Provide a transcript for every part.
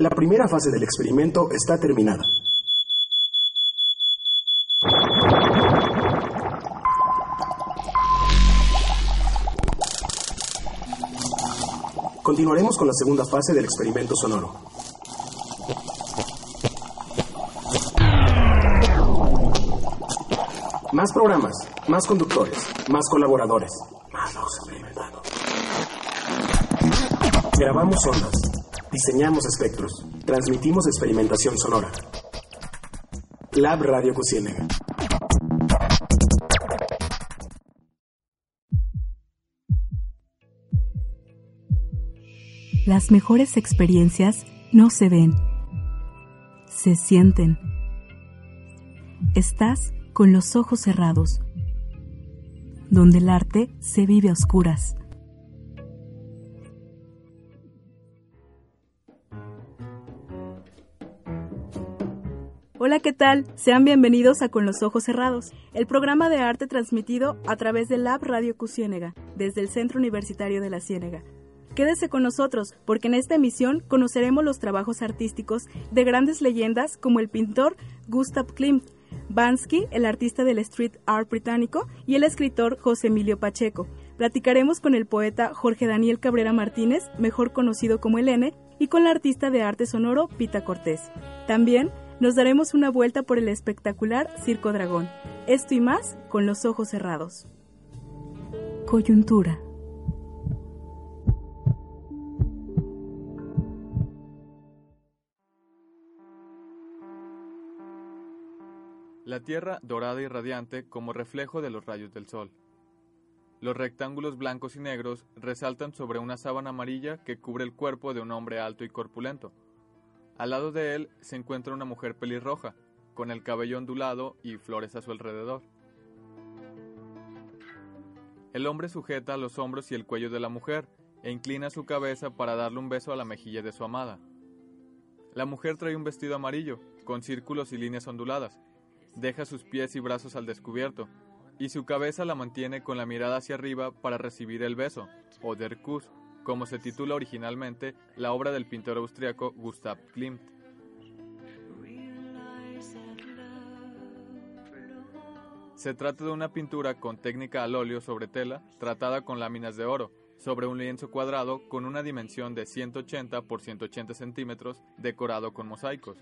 La primera fase del experimento está terminada. Continuaremos con la segunda fase del experimento sonoro. Más programas, más conductores, más colaboradores, más experimentados. Grabamos ondas, diseñamos espectros, transmitimos experimentación sonora. Lab Radio Cusiénega. Las mejores experiencias no se ven, se sienten. Estás con los ojos cerrados, donde el arte se vive a oscuras. Hola, ¿qué tal? Sean bienvenidos a Con los Ojos Cerrados, el programa de arte transmitido a través del Lab Radio Cusiénega, desde el Centro Universitario de la Ciénega. Quédese con nosotros, porque en esta emisión conoceremos los trabajos artísticos de grandes leyendas como el pintor Gustav Klimt, Bansky, el artista del street art británico, y el escritor José Emilio Pacheco. Platicaremos con el poeta Jorge Daniel Cabrera Martínez, mejor conocido como el N, y con la artista de arte sonoro Pita Cortés. También nos daremos una vuelta por el espectacular Circo Dragón. Esto y más con los ojos cerrados. Coyuntura. La Tierra dorada y radiante como reflejo de los rayos del sol. Los rectángulos blancos y negros resaltan sobre una sábana amarilla que cubre el cuerpo de un hombre alto y corpulento. Al lado de él se encuentra una mujer pelirroja, con el cabello ondulado y flores a su alrededor. El hombre sujeta los hombros y el cuello de la mujer e inclina su cabeza para darle un beso a la mejilla de su amada. La mujer trae un vestido amarillo, con círculos y líneas onduladas, deja sus pies y brazos al descubierto, y su cabeza la mantiene con la mirada hacia arriba para recibir el beso, o der Kuss, como se titula originalmente la obra del pintor austriaco Gustav Klimt. Se trata de una pintura con técnica al óleo sobre tela, tratada con láminas de oro, sobre un lienzo cuadrado con una dimensión de 180 por 180 centímetros, decorado con mosaicos.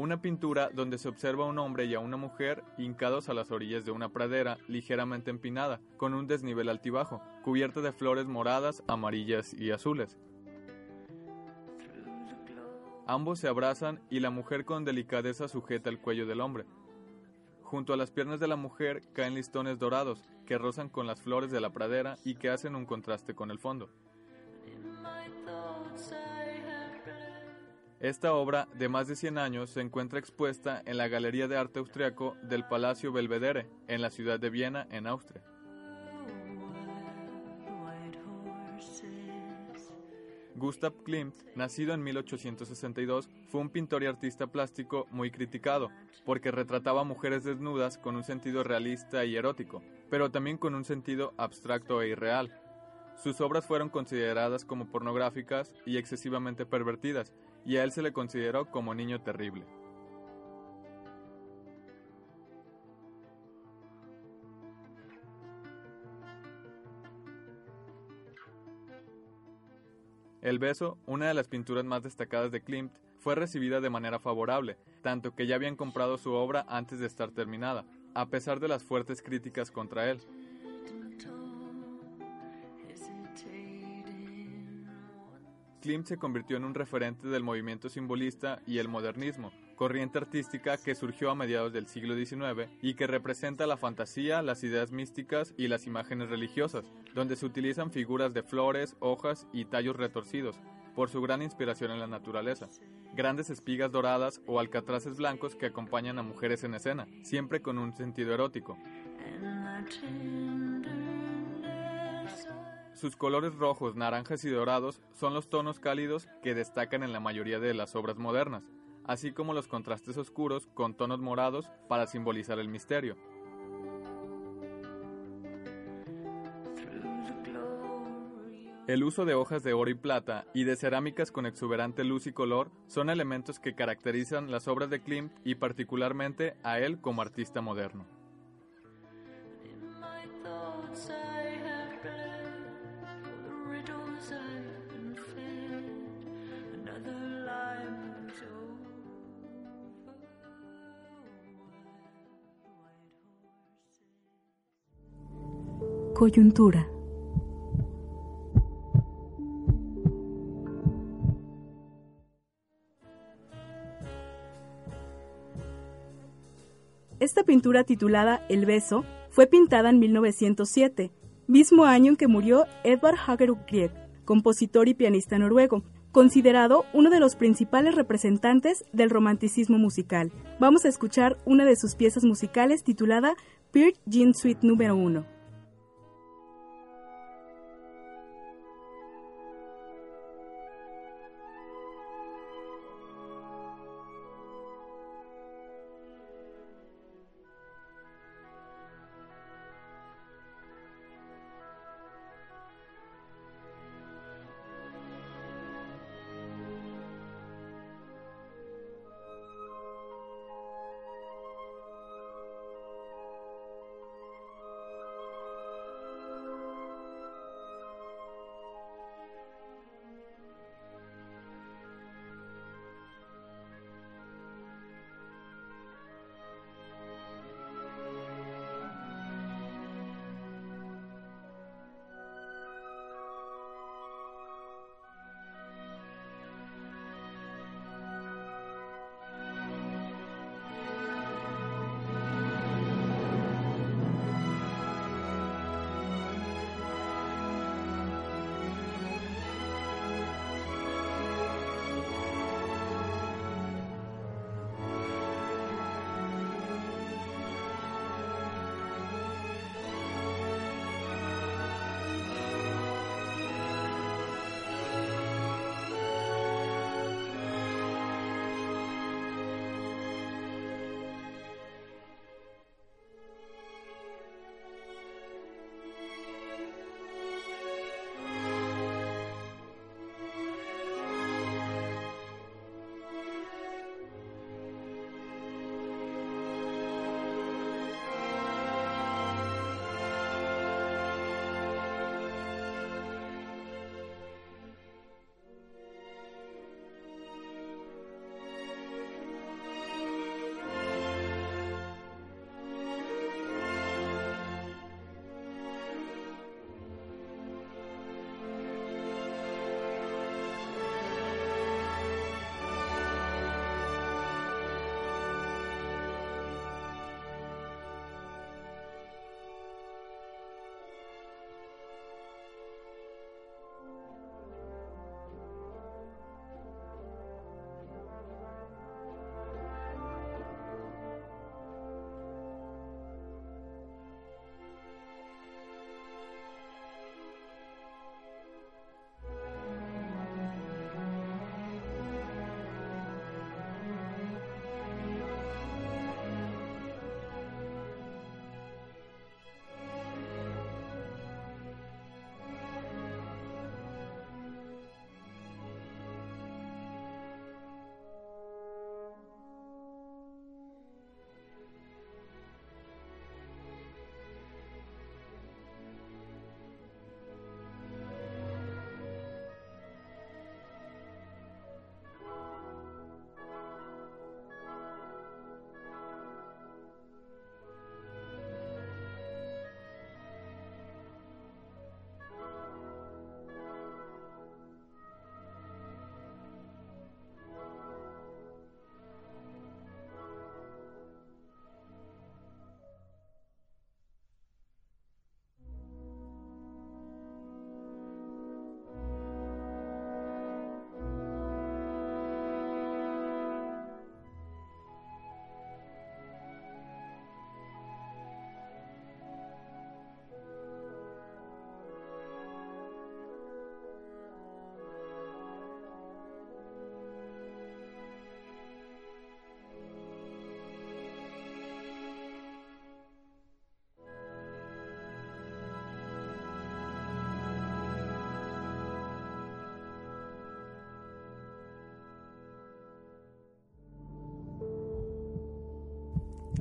Una pintura donde se observa a un hombre y a una mujer hincados a las orillas de una pradera ligeramente empinada, con un desnivel altibajo, cubierta de flores moradas, amarillas y azules. Ambos se abrazan y la mujer con delicadeza sujeta el cuello del hombre. Junto a las piernas de la mujer caen listones dorados que rozan con las flores de la pradera y que hacen un contraste con el fondo. Esta obra, de más de 100 años, se encuentra expuesta en la Galería de Arte Austriaco del Palacio Belvedere, en la ciudad de Viena, en Austria. Gustav Klimt, nacido en 1862, fue un pintor y artista plástico muy criticado, porque retrataba mujeres desnudas con un sentido realista y erótico, pero también con un sentido abstracto e irreal. Sus obras fueron consideradas como pornográficas y excesivamente pervertidas, y a él se le consideró como niño terrible. El beso, una de las pinturas más destacadas de Klimt, fue recibida de manera favorable, tanto que ya habían comprado su obra antes de estar terminada, a pesar de las fuertes críticas contra él. Klimt se convirtió en un referente del movimiento simbolista y el modernismo, corriente artística que surgió a mediados del siglo XIX y que representa la fantasía, las ideas místicas y las imágenes religiosas, donde se utilizan figuras de flores, hojas y tallos retorcidos, por su gran inspiración en la naturaleza. Grandes espigas doradas o alcatraces blancos que acompañan a mujeres en escena, siempre con un sentido erótico. Sus colores rojos, naranjas y dorados son los tonos cálidos que destacan en la mayoría de las obras modernas, así como los contrastes oscuros con tonos morados para simbolizar el misterio. El uso de hojas de oro y plata y de cerámicas con exuberante luz y color son elementos que caracterizan las obras de Klimt y particularmente a él como artista moderno. Coyuntura. Esta pintura titulada El beso fue pintada en 1907, mismo año en que murió Edvard Hagerup Grieg, compositor y pianista noruego, considerado uno de los principales representantes del romanticismo musical. Vamos a escuchar una de sus piezas musicales titulada Peer Jean Suite número 1.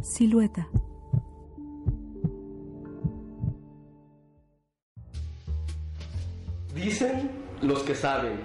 Silueta. Dicen los que saben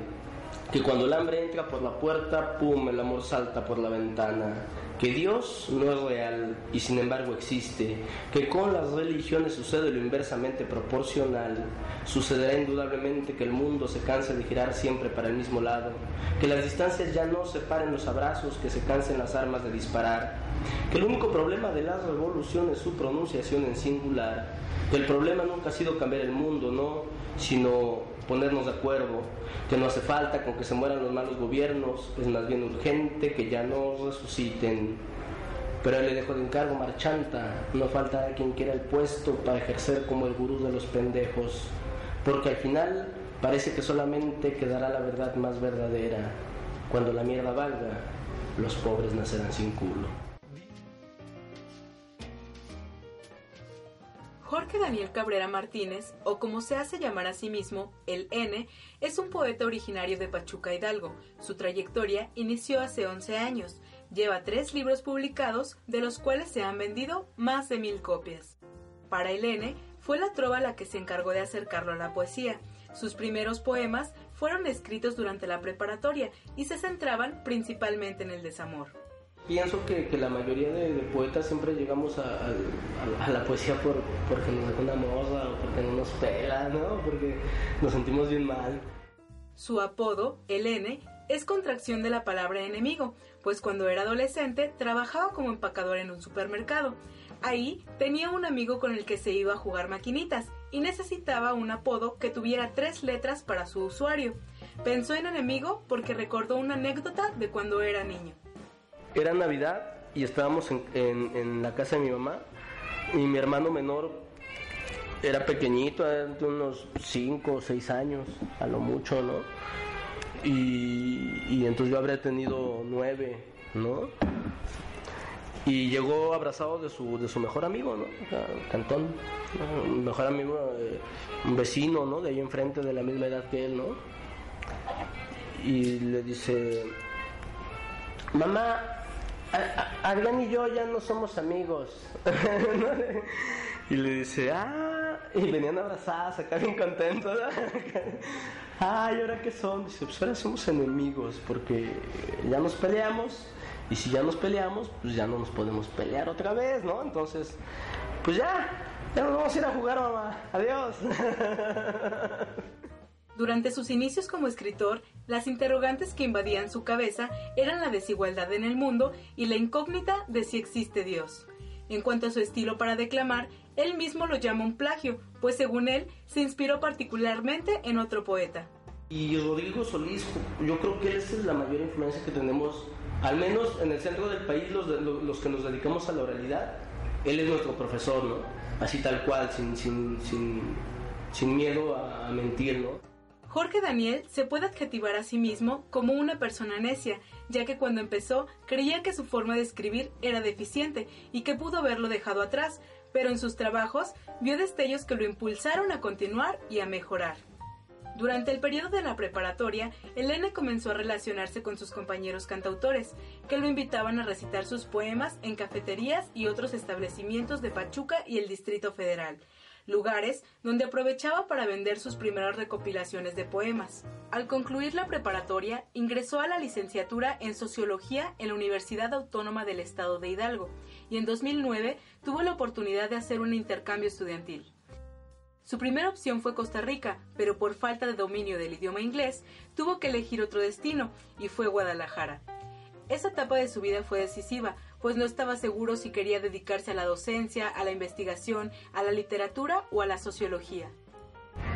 que cuando el hambre entra por la puerta, pum, el amor salta por la ventana. Que Dios no es real y sin embargo existe. Que con las religiones sucede lo inversamente proporcional. Sucederá indudablemente que el mundo se canse de girar siempre para el mismo lado. Que las distancias ya no separen los abrazos, que se cansen las armas de disparar. Que el único problema de la revolución es su pronunciación en singular. Que el problema nunca ha sido cambiar el mundo, no, sino ponernos de acuerdo, que no hace falta con que se mueran los malos gobiernos, es más bien urgente que ya no resuciten. Pero él le dejo de encargo marchanta, no falta quien quiera el puesto para ejercer como el gurú de los pendejos, porque al final parece que solamente quedará la verdad más verdadera. Cuando la mierda valga, los pobres nacerán sin culo. Jorge Daniel Cabrera Martínez, o como se hace llamar a sí mismo, el N, es un poeta originario de Pachuca Hidalgo. Su trayectoria inició hace 11 años. Lleva tres libros publicados, de los cuales se han vendido más de mil copias. Para el N, fue la trova la que se encargó de acercarlo a la poesía. Sus primeros poemas fueron escritos durante la preparatoria y se centraban principalmente en el desamor pienso que, que, la mayoría de, poetas siempre llegamos a, a, la poesía por, porque nos da una morra o porque no nos pela, ¿no? Porque nos sentimos bien mal. Su apodo, el N, es contracción de la palabra enemigo, pues cuando era adolescente trabajaba como empacador en un supermercado. Ahí tenía un amigo con el que se iba a jugar maquinitas y necesitaba un apodo que tuviera tres letras para su usuario. Pensó en enemigo porque recordó una anécdota de cuando era niño era Navidad y estábamos en, en, la casa de mi mamá y mi hermano menor era pequeñito, de unos 5 o 6 años, a lo mucho, ¿no? Y, entonces yo habría tenido 9, ¿no? Y llegó abrazado de su, de su mejor amigo, ¿no? Cantón, mejor amigo, eh, un vecino, ¿no? De ahí enfrente, de la misma edad que él, ¿no? Y le dice, mamá, Adrián y yo ya no somos amigos. y le dice, ah, y venían abrazadas, acá bien contentos. Ay, ¿ahora qué son? Dice, pues ahora somos enemigos porque ya nos peleamos y si ya nos peleamos, pues ya no nos podemos pelear otra vez, ¿no? Entonces, pues ya, ya nos vamos a ir a jugar, mamá. Adiós. Durante sus inicios como escritor, las interrogantes que invadían su cabeza eran la desigualdad en el mundo y la incógnita de si existe Dios. En cuanto a su estilo para declamar, él mismo lo llama un plagio, pues según él, se inspiró particularmente en otro poeta. Y Rodrigo Solís, yo creo que esa es la mayor influencia que tenemos, al menos en el centro del país, los, los que nos dedicamos a la oralidad. Él es nuestro profesor, ¿no? Así tal cual, sin, sin, sin, sin miedo a mentir, ¿no? Jorge Daniel se puede adjetivar a sí mismo como una persona necia, ya que cuando empezó creía que su forma de escribir era deficiente y que pudo haberlo dejado atrás, pero en sus trabajos vio destellos que lo impulsaron a continuar y a mejorar. Durante el periodo de la preparatoria, Elena comenzó a relacionarse con sus compañeros cantautores, que lo invitaban a recitar sus poemas en cafeterías y otros establecimientos de Pachuca y el Distrito Federal, lugares donde aprovechaba para vender sus primeras recopilaciones de poemas. Al concluir la preparatoria, ingresó a la licenciatura en Sociología en la Universidad Autónoma del Estado de Hidalgo y en 2009 tuvo la oportunidad de hacer un intercambio estudiantil. Su primera opción fue Costa Rica, pero por falta de dominio del idioma inglés, tuvo que elegir otro destino y fue Guadalajara. Esa etapa de su vida fue decisiva, pues no estaba seguro si quería dedicarse a la docencia, a la investigación, a la literatura o a la sociología.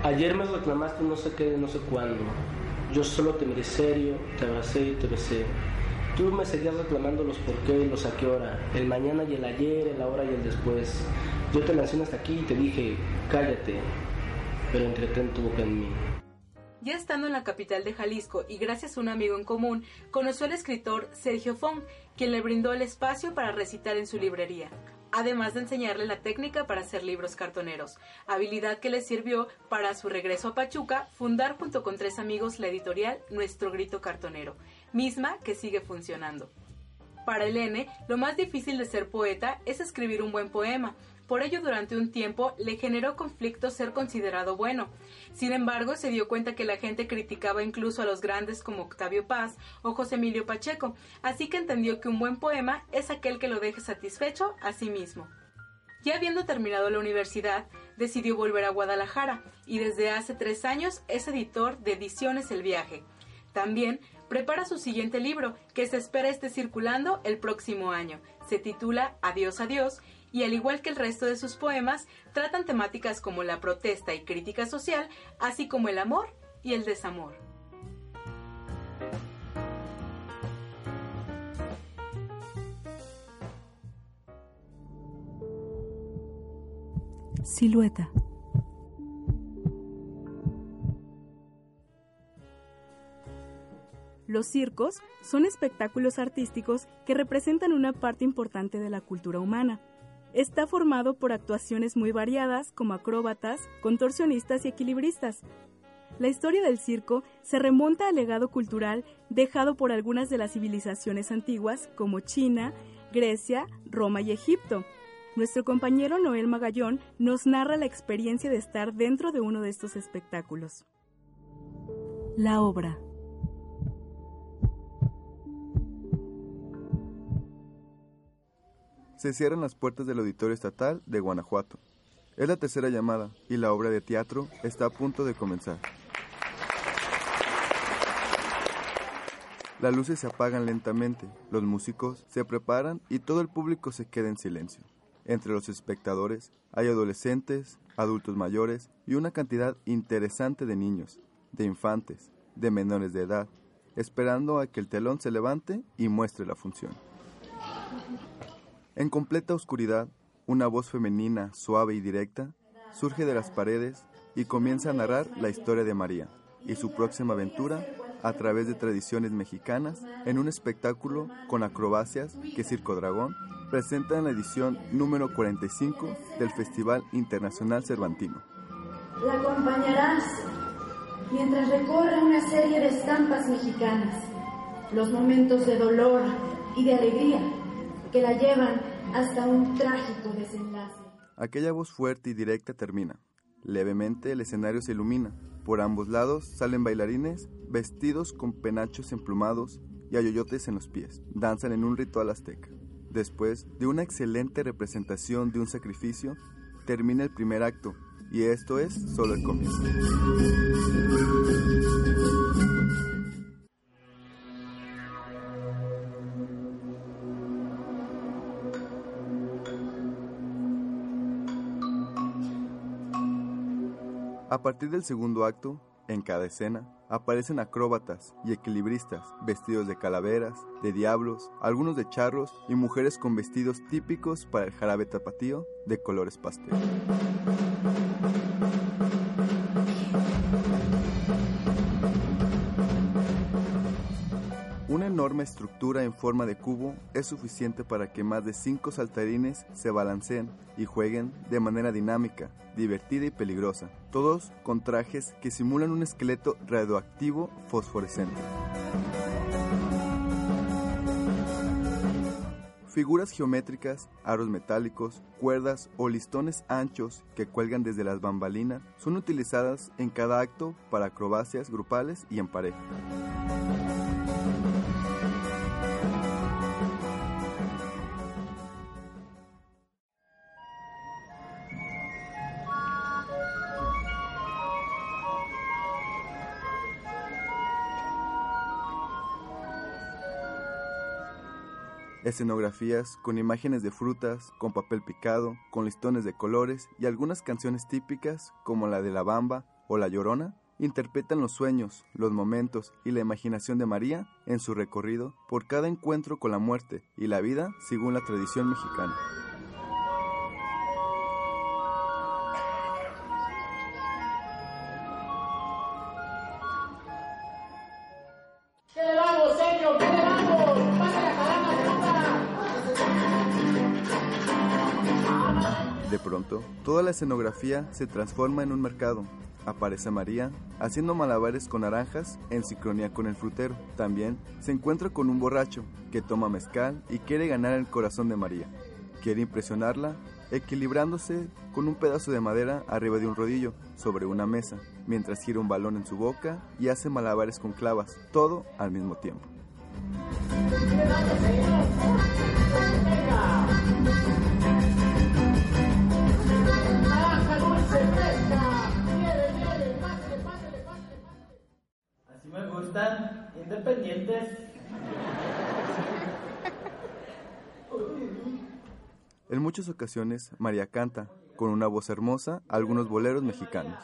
Ayer me reclamaste no sé qué, no sé cuándo. Yo solo te miré serio, te abracé y te besé. Tú me seguías reclamando los por qué y los a qué hora, el mañana y el ayer, el ahora y el después. Yo te lancé hasta aquí y te dije, cállate, pero entretén tu boca en mí. Ya estando en la capital de Jalisco y gracias a un amigo en común, conoció al escritor Sergio Fong, quien le brindó el espacio para recitar en su librería, además de enseñarle la técnica para hacer libros cartoneros, habilidad que le sirvió para su regreso a Pachuca fundar junto con tres amigos la editorial Nuestro Grito Cartonero, misma que sigue funcionando. Para Helene, lo más difícil de ser poeta es escribir un buen poema. Por ello, durante un tiempo le generó conflicto ser considerado bueno. Sin embargo, se dio cuenta que la gente criticaba incluso a los grandes como Octavio Paz o José Emilio Pacheco, así que entendió que un buen poema es aquel que lo deje satisfecho a sí mismo. Ya habiendo terminado la universidad, decidió volver a Guadalajara y desde hace tres años es editor de Ediciones El Viaje. También prepara su siguiente libro, que se espera esté circulando el próximo año. Se titula Adiós, adiós, y al igual que el resto de sus poemas, tratan temáticas como la protesta y crítica social, así como el amor y el desamor. Silueta. Los circos son espectáculos artísticos que representan una parte importante de la cultura humana. Está formado por actuaciones muy variadas como acróbatas, contorsionistas y equilibristas. La historia del circo se remonta al legado cultural dejado por algunas de las civilizaciones antiguas como China, Grecia, Roma y Egipto. Nuestro compañero Noel Magallón nos narra la experiencia de estar dentro de uno de estos espectáculos. La obra. Se cierran las puertas del Auditorio Estatal de Guanajuato. Es la tercera llamada y la obra de teatro está a punto de comenzar. Las luces se apagan lentamente, los músicos se preparan y todo el público se queda en silencio. Entre los espectadores hay adolescentes, adultos mayores y una cantidad interesante de niños, de infantes, de menores de edad, esperando a que el telón se levante y muestre la función. En completa oscuridad, una voz femenina, suave y directa, surge de las paredes y comienza a narrar la historia de María y su próxima aventura a través de tradiciones mexicanas en un espectáculo con acrobacias que Circo Dragón presenta en la edición número 45 del Festival Internacional Cervantino. La acompañarás mientras recorre una serie de estampas mexicanas, los momentos de dolor y de alegría que la llevan hasta un trágico desenlace. Aquella voz fuerte y directa termina. Levemente el escenario se ilumina. Por ambos lados salen bailarines vestidos con penachos emplumados y ayoyotes en los pies. Danzan en un ritual azteca. Después de una excelente representación de un sacrificio, termina el primer acto, y esto es solo el comienzo. A partir del segundo acto, en cada escena, aparecen acróbatas y equilibristas vestidos de calaveras, de diablos, algunos de charros y mujeres con vestidos típicos para el jarabe tapatío de colores pastel. Enorme estructura en forma de cubo es suficiente para que más de cinco saltarines se balanceen y jueguen de manera dinámica, divertida y peligrosa, todos con trajes que simulan un esqueleto radioactivo fosforescente. Figuras geométricas, aros metálicos, cuerdas o listones anchos que cuelgan desde las bambalinas son utilizadas en cada acto para acrobacias grupales y en pareja. Escenografías con imágenes de frutas, con papel picado, con listones de colores y algunas canciones típicas como la de la bamba o la llorona interpretan los sueños, los momentos y la imaginación de María en su recorrido por cada encuentro con la muerte y la vida según la tradición mexicana. De pronto, toda la escenografía se transforma en un mercado. aparece María haciendo malabares con naranjas en sincronía con el frutero. También se encuentra con un borracho que toma mezcal y quiere ganar el corazón de María. Quiere impresionarla equilibrándose con un pedazo de madera arriba de un rodillo sobre una mesa, mientras gira un balón en su boca y hace malabares con clavas, todo al mismo tiempo. En muchas ocasiones, María canta, con una voz hermosa, algunos boleros mexicanos.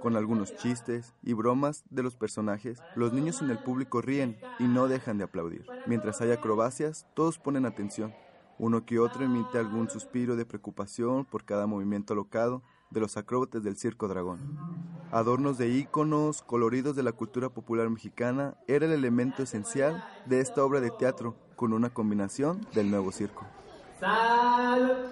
Con algunos chistes y bromas de los personajes, los niños en el público ríen y no dejan de aplaudir. Mientras hay acrobacias, todos ponen atención. Uno que otro emite algún suspiro de preocupación por cada movimiento alocado de los acróbatas del Circo Dragón. Adornos de íconos coloridos de la cultura popular mexicana era el elemento esencial de esta obra de teatro, con una combinación del nuevo circo. Salud.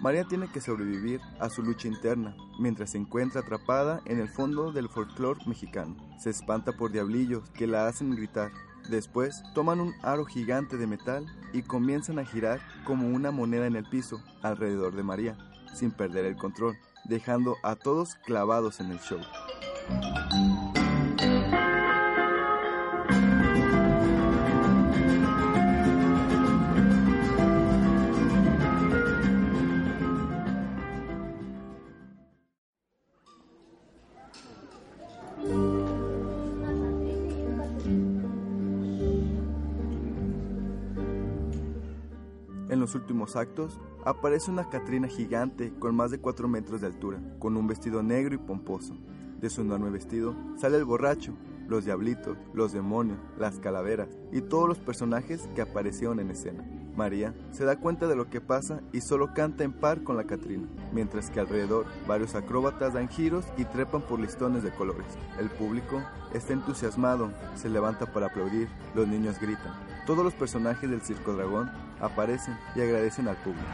María tiene que sobrevivir a su lucha interna mientras se encuentra atrapada en el fondo del folclore mexicano. Se espanta por diablillos que la hacen gritar. Después toman un aro gigante de metal y comienzan a girar como una moneda en el piso alrededor de María, sin perder el control, dejando a todos clavados en el show. Últimos actos, aparece una Catrina gigante con más de 4 metros de altura, con un vestido negro y pomposo. De su enorme vestido sale el borracho, los diablitos, los demonios, las calaveras y todos los personajes que aparecieron en escena. María se da cuenta de lo que pasa y solo canta en par con la Catrina, mientras que alrededor varios acróbatas dan giros y trepan por listones de colores. El público está entusiasmado, se levanta para aplaudir, los niños gritan. Todos los personajes del Circo Dragón aparecen y agradecen al público.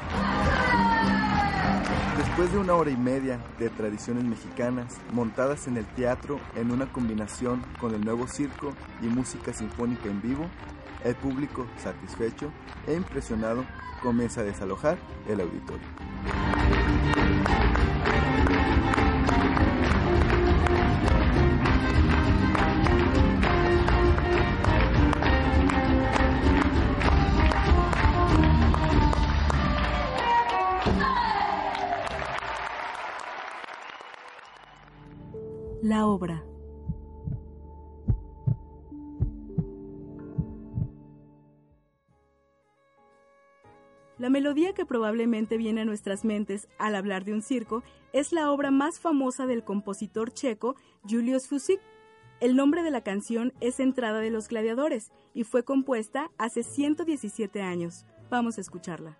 Después de una hora y media de tradiciones mexicanas montadas en el teatro en una combinación con el nuevo circo y música sinfónica en vivo, el público, satisfecho e impresionado, comienza a desalojar el auditorio. La obra. La melodía que probablemente viene a nuestras mentes al hablar de un circo es la obra más famosa del compositor checo Julius Fusik. El nombre de la canción es Entrada de los Gladiadores y fue compuesta hace 117 años. Vamos a escucharla.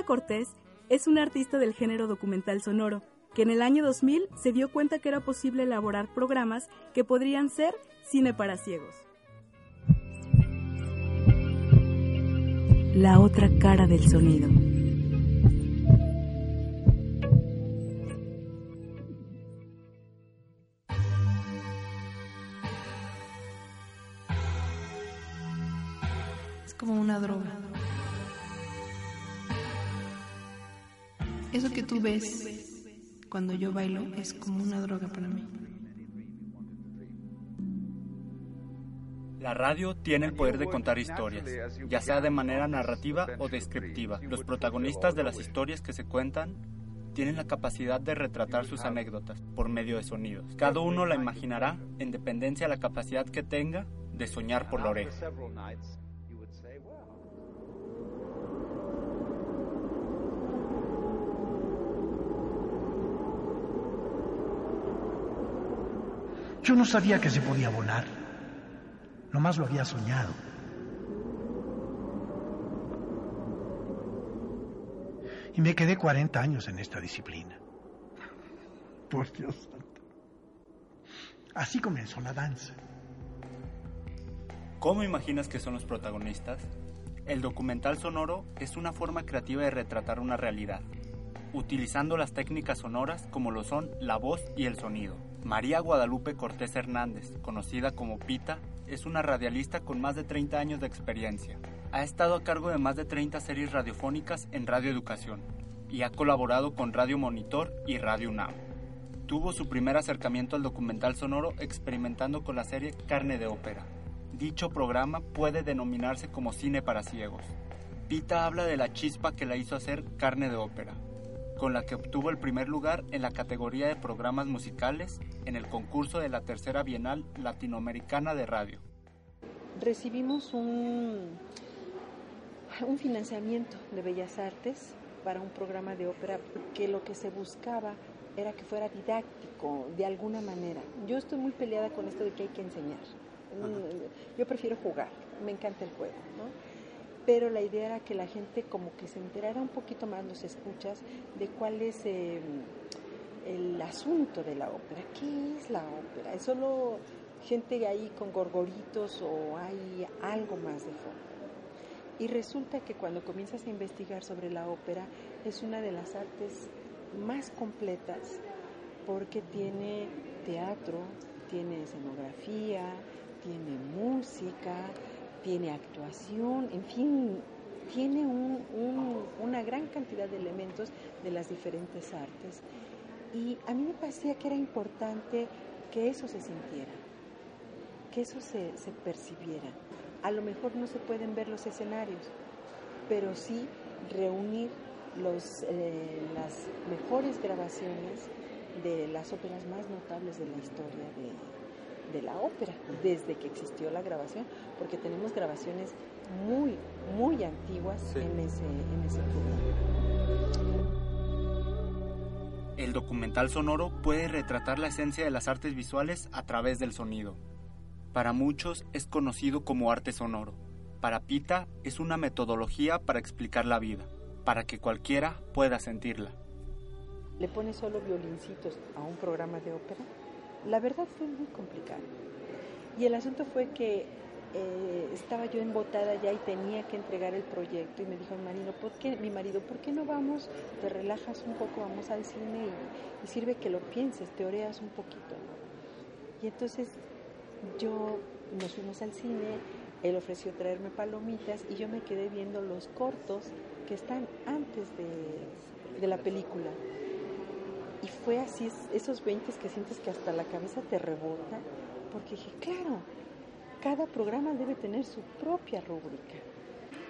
Cortés es un artista del género documental sonoro, que en el año 2000 se dio cuenta que era posible elaborar programas que podrían ser cine para ciegos. La otra cara del sonido. Es como una droga. Eso que tú ves cuando yo bailo es como una droga para mí. La radio tiene el poder de contar historias, ya sea de manera narrativa o descriptiva. Los protagonistas de las historias que se cuentan tienen la capacidad de retratar sus anécdotas por medio de sonidos. Cada uno la imaginará en dependencia de la capacidad que tenga de soñar por la oreja. Yo no sabía que se podía volar. Nomás lo había soñado. Y me quedé 40 años en esta disciplina. Por Dios santo. Así comenzó la danza. ¿Cómo imaginas que son los protagonistas? El documental sonoro es una forma creativa de retratar una realidad, utilizando las técnicas sonoras como lo son la voz y el sonido. María Guadalupe Cortés Hernández, conocida como Pita, es una radialista con más de 30 años de experiencia. Ha estado a cargo de más de 30 series radiofónicas en Radio Educación y ha colaborado con Radio Monitor y Radio UNAM. Tuvo su primer acercamiento al documental sonoro experimentando con la serie Carne de Ópera. Dicho programa puede denominarse como cine para ciegos. Pita habla de la chispa que la hizo hacer Carne de Ópera, con la que obtuvo el primer lugar en la categoría de programas musicales en el concurso de la Tercera Bienal Latinoamericana de Radio. Recibimos un, un financiamiento de Bellas Artes para un programa de ópera que lo que se buscaba era que fuera didáctico de alguna manera. Yo estoy muy peleada con esto de que hay que enseñar. Mm, yo prefiero jugar, me encanta el juego, ¿no? Pero la idea era que la gente como que se enterara un poquito más, los escuchas, de cuál es eh, el asunto de la ópera. ¿Qué es la ópera? ¿Es solo gente ahí con gorgoritos o hay algo más de fondo? Y resulta que cuando comienzas a investigar sobre la ópera es una de las artes más completas porque tiene teatro, tiene escenografía, tiene música, tiene actuación, en fin, tiene una gran cantidad de elementos de las diferentes artes. Y a mí me parecía que era importante que eso se sintiera, que eso se, percibiera. A lo mejor no se pueden ver los escenarios, pero sí reunir eh, las mejores grabaciones de las óperas más notables de la historia de, de, la ópera, desde que existió la grabación, porque tenemos grabaciones muy, muy antiguas en, ese, en ese El documental sonoro puede retratar la esencia de las artes visuales a través del sonido. Para muchos es conocido como arte sonoro. Para Pita es una metodología para explicar la vida para que cualquiera pueda sentirla. ¿Le pone solo violincitos a un programa de ópera? La verdad fue muy complicado. Y el asunto fue que eh, estaba yo embotada ya y tenía que entregar el proyecto y me dijo mi marido, ¿por qué, mi marido, ¿por qué no vamos, te relajas un poco, vamos al cine y, sirve que lo pienses, te oreas un poquito? Y entonces yo nos fuimos al cine, él ofreció traerme palomitas y yo me quedé viendo los cortos que están antes de, de la película. Y fue así, esos 20 que sientes que hasta la cabeza te rebota, porque dije, claro, cada programa debe tener su propia rúbrica.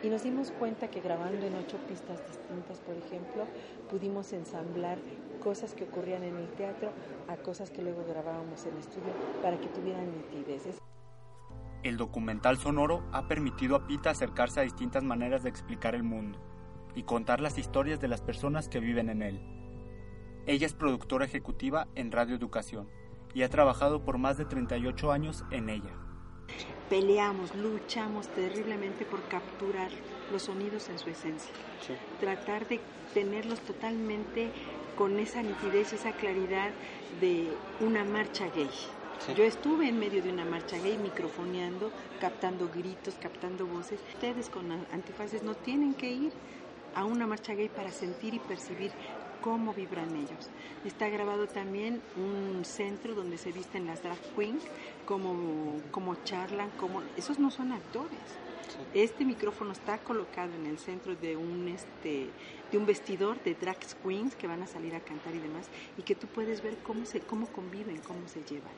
Y nos dimos cuenta que grabando en ocho pistas distintas, por ejemplo, pudimos ensamblar cosas que ocurrían en el teatro a cosas que luego grabábamos en estudio para que tuvieran nitidez. El documental sonoro ha permitido a Pita acercarse a distintas maneras de explicar el mundo y contar las historias de las personas que viven en él. Ella es productora ejecutiva en Radio Educación y ha trabajado por más de 38 años en ella. Peleamos, luchamos terriblemente por capturar los sonidos en su esencia. Tratar de tenerlos totalmente con esa nitidez, esa claridad de una marcha gay. Yo estuve en medio de una marcha gay microfoneando, captando gritos, captando voces. Ustedes con antifaces no tienen que ir a una marcha gay para sentir y percibir cómo vibran ellos. Está grabado también un centro donde se visten las drag queens, cómo, cómo charlan, cómo... Esos no son actores. Este micrófono está colocado en el centro de un este de un vestidor de drag queens que van a salir a cantar y demás y que tú puedes ver cómo se cómo conviven, cómo se llevan.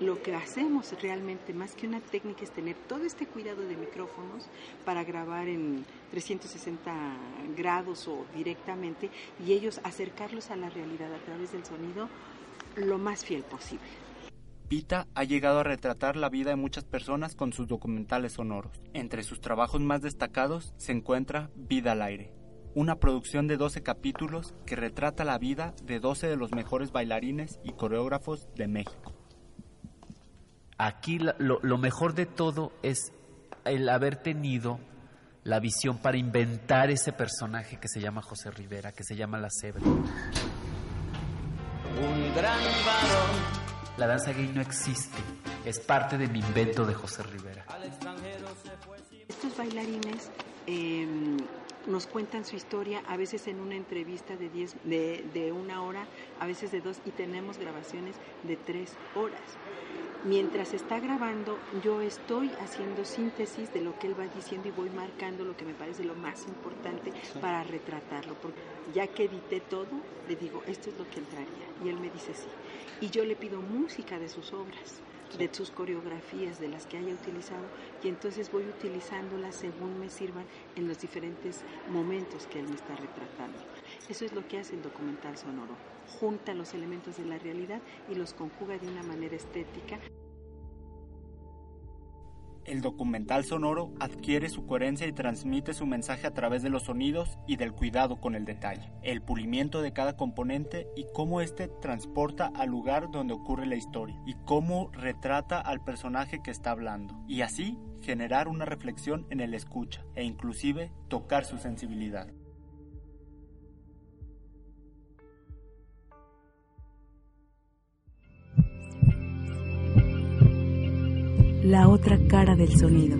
Lo que hacemos realmente más que una técnica es tener todo este cuidado de micrófonos para grabar en 360 grados o directamente y ellos acercarlos a la realidad a través del sonido lo más fiel posible. Pita ha llegado a retratar la vida de muchas personas con sus documentales sonoros. Entre sus trabajos más destacados se encuentra Vida al aire, una producción de 12 capítulos que retrata la vida de 12 de los mejores bailarines y coreógrafos de México. Aquí lo, lo mejor de todo es el haber tenido la visión para inventar ese personaje que se llama José Rivera, que se llama La Cebra. Un gran varón la danza gay no existe, es parte de mi invento de José Rivera. Estos bailarines em, nos cuentan su historia, a veces en una entrevista de, diez, de, de una hora, a veces de dos, y tenemos grabaciones de tres horas mientras está grabando, yo estoy haciendo síntesis de lo que él va diciendo y voy marcando lo que me parece lo más importante para retratarlo. Porque ya que edité todo, le digo, esto es lo que entraría. Y él me dice sí. Y yo le pido música de sus obras, de sus coreografías, de las que haya utilizado, y entonces voy utilizándolas según me sirvan en los diferentes momentos que él me está retratando. Eso es lo que hace el documental sonoro. Junta los elementos de la realidad y los conjuga de una manera estética. El documental sonoro adquiere su coherencia y transmite su mensaje a través de los sonidos y del cuidado con el detalle, el pulimiento de cada componente y cómo éste transporta al lugar donde ocurre la historia y cómo retrata al personaje que está hablando y así generar una reflexión en el escucha e inclusive tocar su sensibilidad. La otra cara del sonido.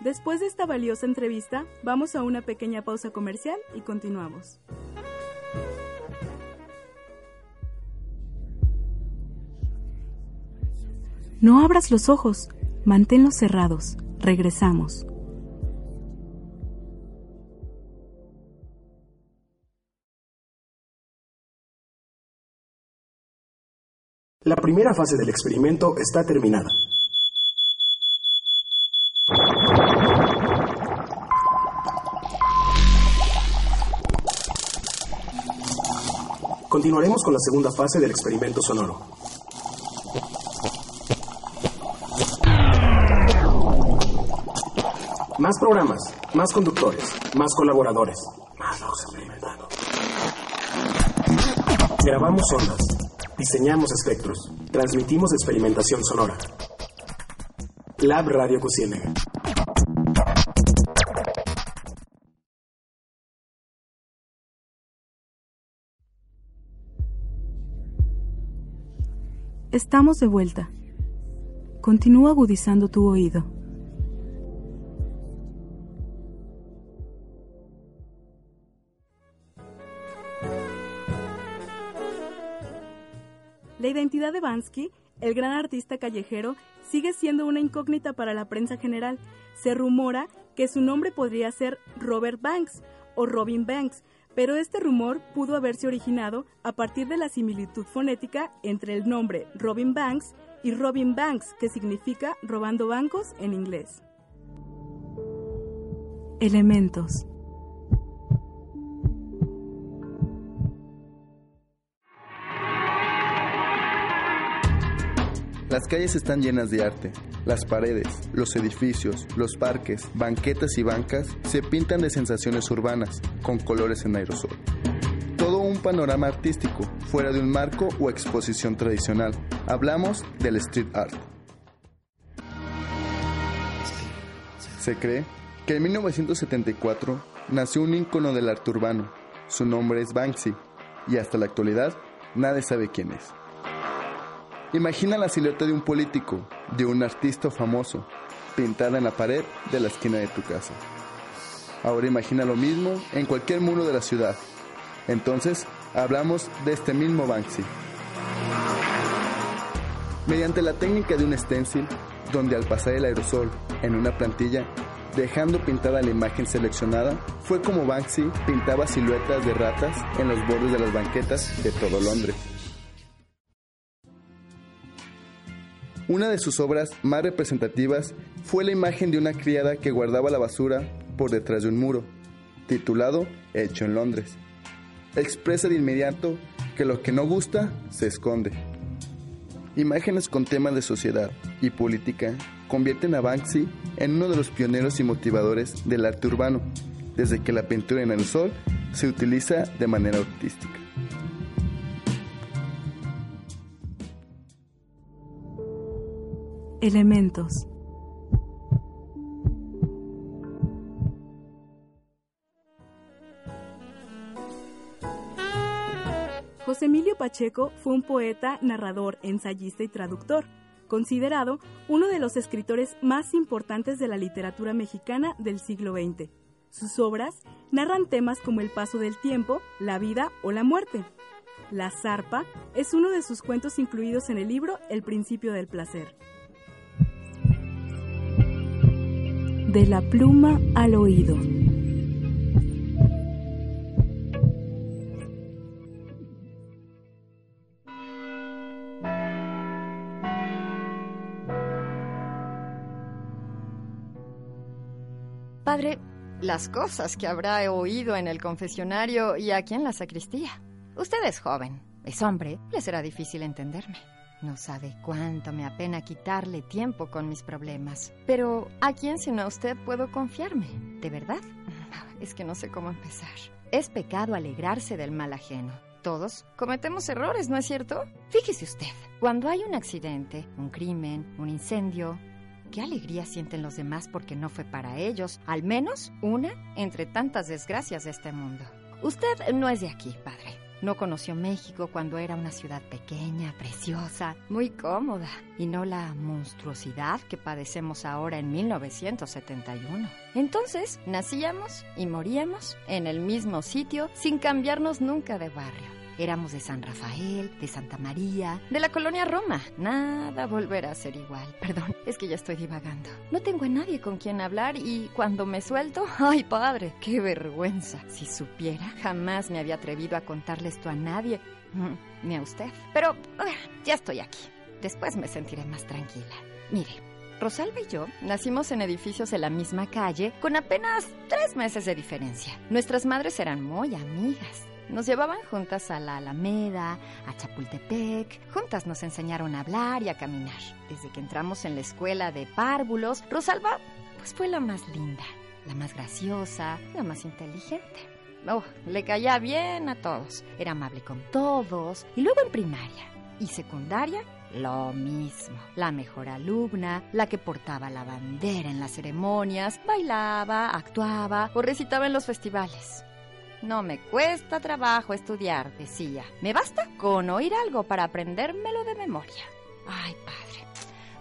Después de esta valiosa entrevista, vamos a una pequeña pausa comercial y continuamos. No abras los ojos, manténlos cerrados. Regresamos. La primera fase del experimento está terminada. Continuaremos con la segunda fase del experimento sonoro. Más programas, más conductores, más colaboradores, más experimentando. Grabamos ondas, Diseñamos espectros. Transmitimos experimentación sonora. Lab Radio Cociénega. Estamos de vuelta. Continúa agudizando tu oído. De Bansky, el gran artista callejero, sigue siendo una incógnita para la prensa general. Se rumora que su nombre podría ser Robert Banks o Robin Banks, pero este rumor pudo haberse originado a partir de la similitud fonética entre el nombre Robin Banks y Robin Banks, que significa robando bancos en inglés. Elementos. Las calles están llenas de arte. Las paredes, los edificios, los parques, banquetas y bancas se pintan de sensaciones urbanas, con colores en aerosol. Todo un panorama artístico, fuera de un marco o exposición tradicional. Hablamos del street art. Se cree que en 1974 nació un ícono del arte urbano. Su nombre es Banksy y hasta la actualidad nadie sabe quién es. Imagina la silueta de un político, de un artista famoso, pintada en la pared de la esquina de tu casa. Ahora imagina lo mismo en cualquier muro de la ciudad. Entonces, hablamos de este mismo Banksy. Mediante la técnica de un stencil, donde al pasar el aerosol en una plantilla, dejando pintada la imagen seleccionada, fue como Banksy pintaba siluetas de ratas en los bordes de las banquetas de todo Londres. Una de sus obras más representativas fue la imagen de una criada que guardaba la basura por detrás de un muro, titulado Hecho en Londres. Expresa de inmediato que lo que no gusta se esconde. Imágenes con temas de sociedad y política convierten a Banksy en uno de los pioneros y motivadores del arte urbano, desde que la pintura en el sol se utiliza de manera artística. Elementos. José Emilio Pacheco fue un poeta, narrador, ensayista y traductor, considerado uno de los escritores más importantes de la literatura mexicana del siglo XX. Sus obras narran temas como el paso del tiempo, la vida o la muerte. La zarpa es uno de sus cuentos incluidos en el libro El principio del placer. De la pluma al oído. Padre, las cosas que habrá oído en el confesionario y aquí en la sacristía. Usted es joven, es hombre, le será difícil entenderme. No sabe cuánto me apena quitarle tiempo con mis problemas. Pero ¿a quién sino a usted puedo confiarme? ¿De verdad? Es que no sé cómo empezar. Es pecado alegrarse del mal ajeno. Todos cometemos errores, ¿no es cierto? Fíjese usted, cuando hay un accidente, un crimen, un incendio, qué alegría sienten los demás porque no fue para ellos, al menos una entre tantas desgracias de este mundo. Usted no es de aquí, padre. No conoció México cuando era una ciudad pequeña, preciosa, muy cómoda, y no la monstruosidad que padecemos ahora en 1971. Entonces, nacíamos y moríamos en el mismo sitio sin cambiarnos nunca de barrio. Éramos de San Rafael, de Santa María, de la colonia Roma. Nada volverá a ser igual. Perdón, es que ya estoy divagando. No tengo a nadie con quien hablar y cuando me suelto, ¡ay padre! ¡Qué vergüenza! Si supiera, jamás me había atrevido a contarle esto a nadie, mm, ni a usted. Pero ya estoy aquí. Después me sentiré más tranquila. Mire, Rosalba y yo nacimos en edificios de la misma calle con apenas tres meses de diferencia. Nuestras madres eran muy amigas. Nos llevaban juntas a la Alameda, a Chapultepec. Juntas nos enseñaron a hablar y a caminar. Desde que entramos en la escuela de párvulos, Rosalba pues fue la más linda, la más graciosa, la más inteligente. Oh, le caía bien a todos. Era amable con todos. Y luego en primaria y secundaria, lo mismo. La mejor alumna, la que portaba la bandera en las ceremonias, bailaba, actuaba o recitaba en los festivales. No me cuesta trabajo estudiar, decía. Me basta con oír algo para aprendérmelo de memoria. Ay, padre,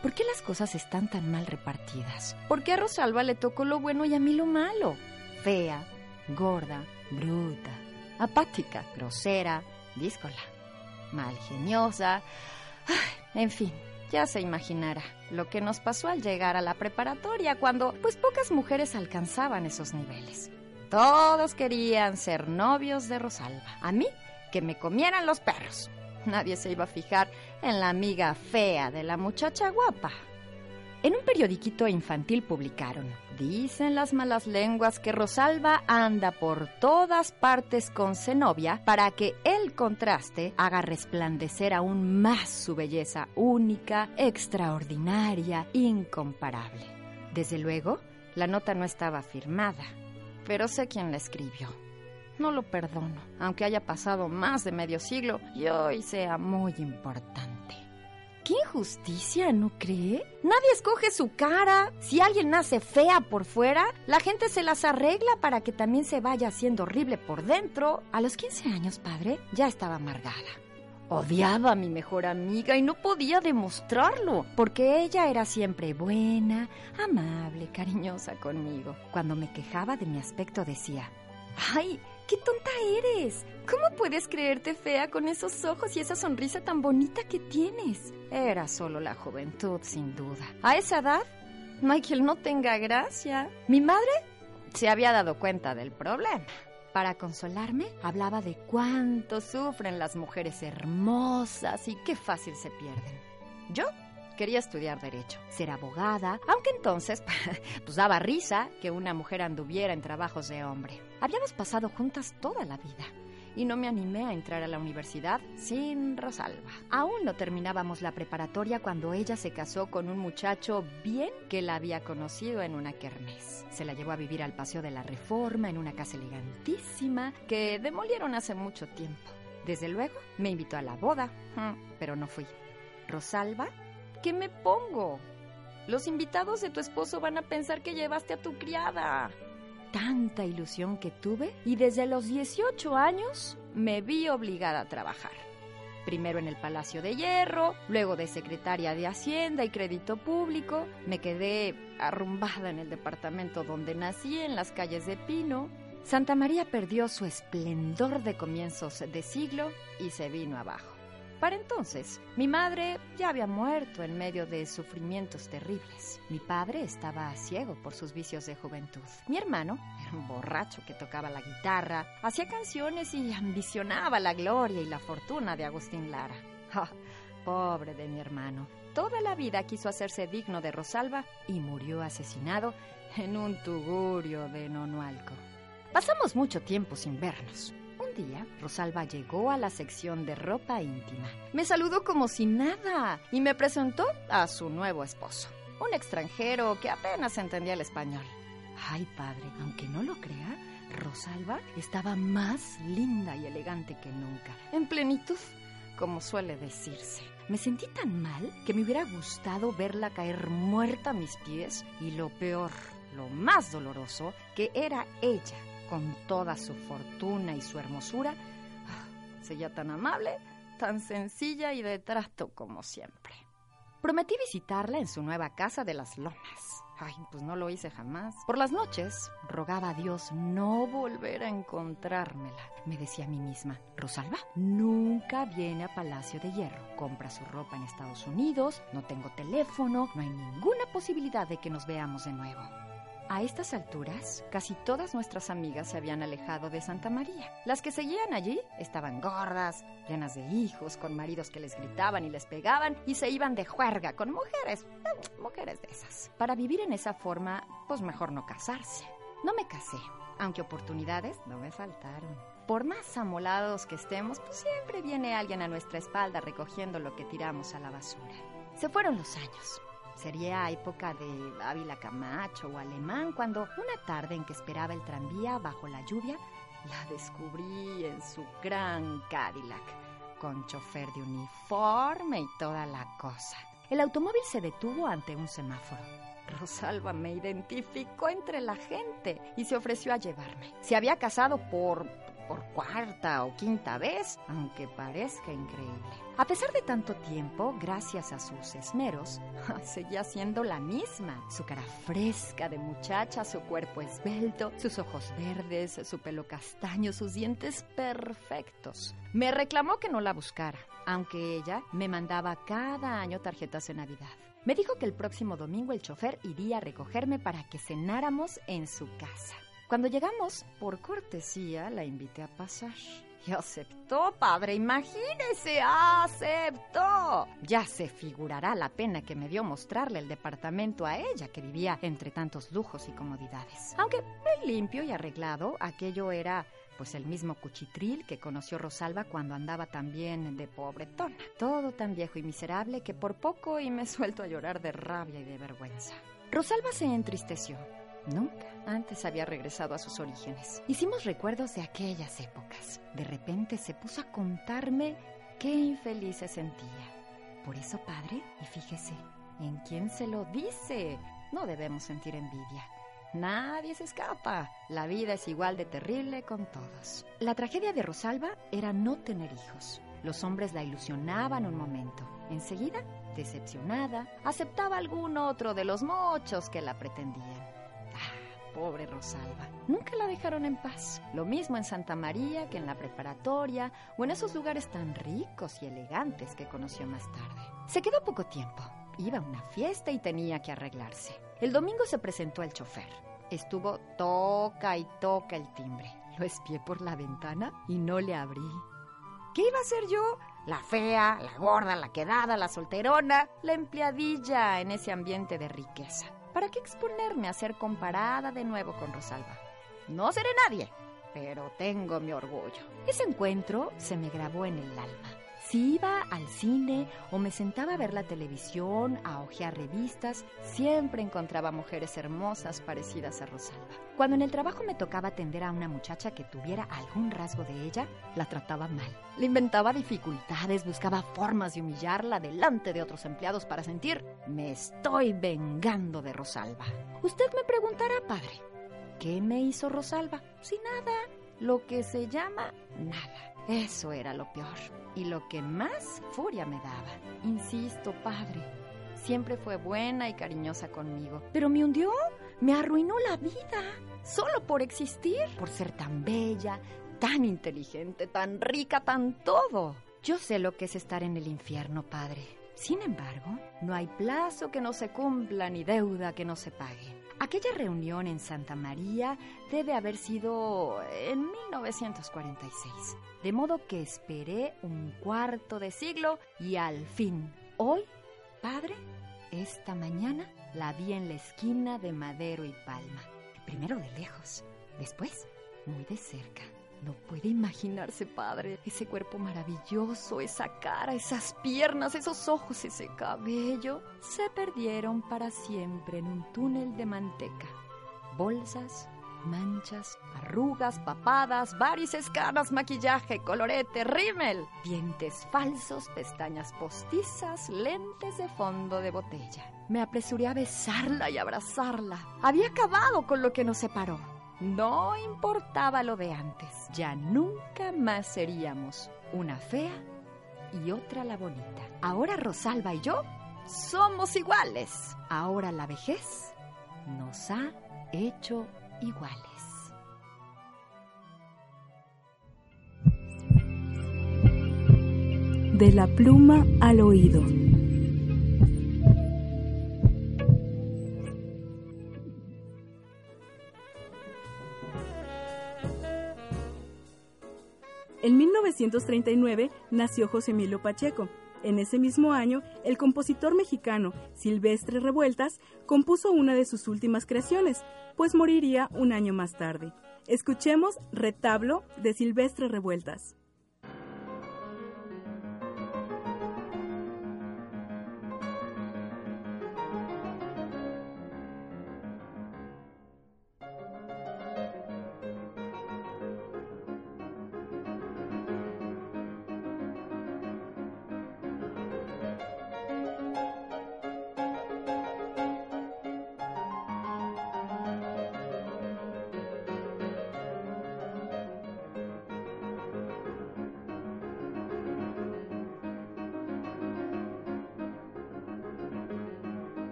¿por qué las cosas están tan mal repartidas? ¿Por qué a Rosalba le tocó lo bueno y a mí lo malo? Fea, gorda, bruta, apática, grosera, díscola, malgeniosa. Ay, en fin, ya se imaginará lo que nos pasó al llegar a la preparatoria cuando pues pocas mujeres alcanzaban esos niveles. Todos querían ser novios de Rosalba. A mí, que me comieran los perros. Nadie se iba a fijar en la amiga fea de la muchacha guapa. En un periodiquito infantil publicaron, dicen las malas lenguas que Rosalba anda por todas partes con Zenobia para que el contraste haga resplandecer aún más su belleza única, extraordinaria, incomparable. Desde luego, la nota no estaba firmada, pero sé quién la escribió. no lo perdono, aunque haya pasado más de medio siglo y hoy sea muy importante. ¡Qué injusticia, ¿no cree? Nadie escoge su cara. Si alguien nace fea por fuera, la gente se las arregla para que también se vaya haciendo horrible por dentro. A los 15 años, padre, ya estaba amargada. Odiaba a mi mejor amiga y no podía demostrarlo, porque ella era siempre buena, amable, cariñosa conmigo. Cuando me quejaba de mi aspecto decía, ¡ay! ¡Qué tonta eres! ¿Cómo puedes creerte fea con esos ojos y esa sonrisa tan bonita que tienes? Era solo la juventud, sin duda. A esa edad, Michael no tenga gracia. Mi madre se había dado cuenta del problema. Para consolarme, hablaba de cuánto sufren las mujeres hermosas y qué fácil se pierden. Yo quería estudiar derecho, ser abogada, aunque entonces pues daba risa que una mujer anduviera en trabajos de hombre. Habíamos pasado juntas toda la vida y no me animé a entrar a la universidad sin Rosalba. Aún no terminábamos la preparatoria cuando ella se casó con un muchacho bien que la había conocido en una kermés. Se la llevó a vivir al Paseo de la Reforma en una casa elegantísima que demolieron hace mucho tiempo. Desde luego, me invitó a la boda, mm, pero no fui. Rosalba, ¿qué me pongo? Los invitados de tu esposo van a pensar que llevaste a tu criada tanta ilusión que tuve y desde los 18 años me vi obligada a trabajar. Primero en el Palacio de Hierro, luego de secretaria de Hacienda y Crédito Público, me quedé arrumbada en el departamento donde nací, en las calles de Pino. Santa María perdió su esplendor de comienzos de siglo y se vino abajo. Para entonces, mi madre ya había muerto en medio de sufrimientos terribles. Mi padre estaba ciego por sus vicios de juventud. Mi hermano era un borracho que tocaba la guitarra, hacía canciones y ambicionaba la gloria y la fortuna de Agustín Lara. Ah, pobre de mi hermano. Toda la vida quiso hacerse digno de Rosalba y murió asesinado en un tugurio de Nonualco. Pasamos mucho tiempo sin vernos. Un día, Rosalba llegó a la sección de ropa íntima. Me saludó como si nada y me presentó a su nuevo esposo, un extranjero que apenas entendía el español. Ay, padre, aunque no lo crea, Rosalba estaba más linda y elegante que nunca, en plenitud, como suele decirse. Me sentí tan mal que me hubiera gustado verla caer muerta a mis pies y lo peor, lo más doloroso, que era ella con toda su fortuna y su hermosura, ah, seguía tan amable, tan sencilla y de trato como siempre. Prometí visitarla en su nueva casa de las lomas. Ay, pues no lo hice jamás. Por las noches rogaba a Dios no volver a encontrármela. Me decía a mí misma, Rosalba nunca viene a Palacio de Hierro. Compra su ropa en Estados Unidos, no tengo teléfono, no hay ninguna posibilidad de que nos veamos de nuevo. A estas alturas, casi todas nuestras amigas se habían alejado de Santa María. Las que seguían allí estaban gordas, llenas de hijos, con maridos que les gritaban y les pegaban y se iban de juerga con mujeres, eh, mujeres de esas. Para vivir en esa forma, pues mejor no casarse. No me casé, aunque oportunidades no me faltaron. Por más amolados que estemos, pues siempre viene alguien a nuestra espalda recogiendo lo que tiramos a la basura. Se fueron los años. Sería época de Ávila Camacho o Alemán cuando una tarde en que esperaba el tranvía bajo la lluvia, la descubrí en su gran Cadillac, con chofer de uniforme y toda la cosa. El automóvil se detuvo ante un semáforo. Rosalba me identificó entre la gente y se ofreció a llevarme. Se había casado por por cuarta o quinta vez, aunque parezca increíble. A pesar de tanto tiempo, gracias a sus esmeros, seguía siendo la misma. Su cara fresca de muchacha, su cuerpo esbelto, sus ojos verdes, su pelo castaño, sus dientes perfectos. Me reclamó que no la buscara, aunque ella me mandaba cada año tarjetas de Navidad. Me dijo que el próximo domingo el chofer iría a recogerme para que cenáramos en su casa. Cuando llegamos, por cortesía, la invité a pasar. Y aceptó, padre, imagínese, aceptó. Ya se figurará la pena que me dio mostrarle el departamento a ella, que vivía entre tantos lujos y comodidades. Aunque muy limpio y arreglado, aquello era pues el mismo cuchitril que conoció Rosalba cuando andaba también de pobretona. Todo tan viejo y miserable que por poco y me suelto a llorar de rabia y de vergüenza. Rosalba se entristeció Nunca antes había regresado a sus orígenes. Hicimos recuerdos de aquellas épocas. De repente se puso a contarme qué infeliz se sentía. Por eso, padre, y fíjese, ¿en quién se lo dice? No debemos sentir envidia. Nadie se escapa. La vida es igual de terrible con todos. La tragedia de Rosalba era no tener hijos. Los hombres la ilusionaban un momento. Enseguida, decepcionada, aceptaba algún otro de los muchos que la pretendían. Pobre Rosalba. Nunca la dejaron en paz. Lo mismo en Santa María que en la preparatoria o en esos lugares tan ricos y elegantes que conoció más tarde. Se quedó poco tiempo. Iba a una fiesta y tenía que arreglarse. El domingo se presentó el chofer. Estuvo toca y toca el timbre. Lo espié por la ventana y no le abrí. ¿Qué iba a ser yo? La fea, la gorda, la quedada, la solterona, la empleadilla en ese ambiente de riqueza. ¿Para qué exponerme a ser comparada de nuevo con Rosalba? No seré nadie, pero tengo mi orgullo. Ese encuentro se me grabó en el alma. Si iba al cine o me sentaba a ver la televisión, a hojear revistas, siempre encontraba mujeres hermosas parecidas a Rosalba. Cuando en el trabajo me tocaba atender a una muchacha que tuviera algún rasgo de ella, la trataba mal. Le inventaba dificultades, buscaba formas de humillarla delante de otros empleados para sentir, me estoy vengando de Rosalba. Usted me preguntará, padre, ¿qué me hizo Rosalba? Sin nada, lo que se llama nada. Eso era lo peor y lo que más furia me daba. Insisto, padre, siempre fue buena y cariñosa conmigo, pero me hundió, me arruinó la vida, solo por existir, por ser tan bella, tan inteligente, tan rica, tan todo. Yo sé lo que es estar en el infierno, padre. Sin embargo, no hay plazo que no se cumpla ni deuda que no se pague. Aquella reunión en Santa María debe haber sido en 1946. De modo que esperé un cuarto de siglo y al fin, hoy, padre, esta mañana la vi en la esquina de Madero y Palma. Primero de lejos, después muy de cerca. No puede imaginarse, padre, ese cuerpo maravilloso, esa cara, esas piernas, esos ojos, ese cabello. Se perdieron para siempre en un túnel de manteca. Bolsas, manchas, arrugas, papadas, varices, caras, maquillaje, colorete, rímel, dientes falsos, pestañas postizas, lentes de fondo de botella. Me apresuré a besarla y abrazarla. Había acabado con lo que nos separó. No importaba lo de antes, ya nunca más seríamos una fea y otra la bonita. Ahora Rosalba y yo somos iguales. Ahora la vejez nos ha hecho iguales. De la pluma al oído. 1939 nació José Emilio Pacheco. En ese mismo año, el compositor mexicano Silvestre Revueltas compuso una de sus últimas creaciones, pues moriría un año más tarde. Escuchemos Retablo de Silvestre Revueltas.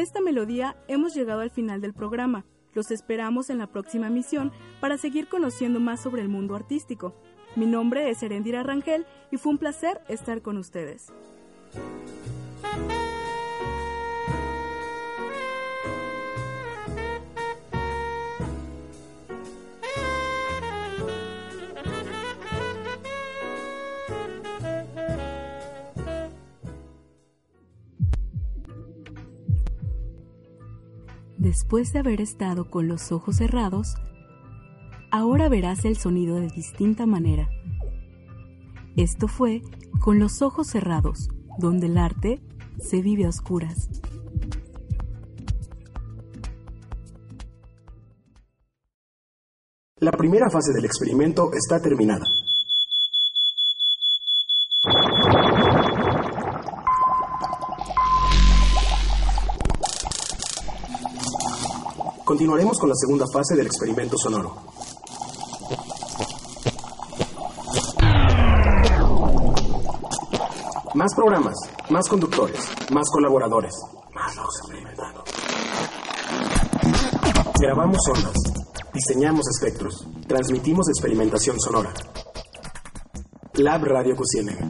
esta melodía hemos llegado al final del programa. Los esperamos en la próxima misión para seguir conociendo más sobre el mundo artístico. Mi nombre es Erendira Rangel y fue un placer estar con ustedes. Después de haber estado con los ojos cerrados, ahora verás el sonido de distinta manera. Esto fue Con los ojos cerrados, donde el arte se vive a oscuras. La primera fase del experimento está terminada. Continuaremos con la segunda fase del experimento sonoro. Más programas, más conductores, más colaboradores. Más experimentando. Grabamos ondas, diseñamos espectros, transmitimos experimentación sonora. Lab Radio Cusiénega.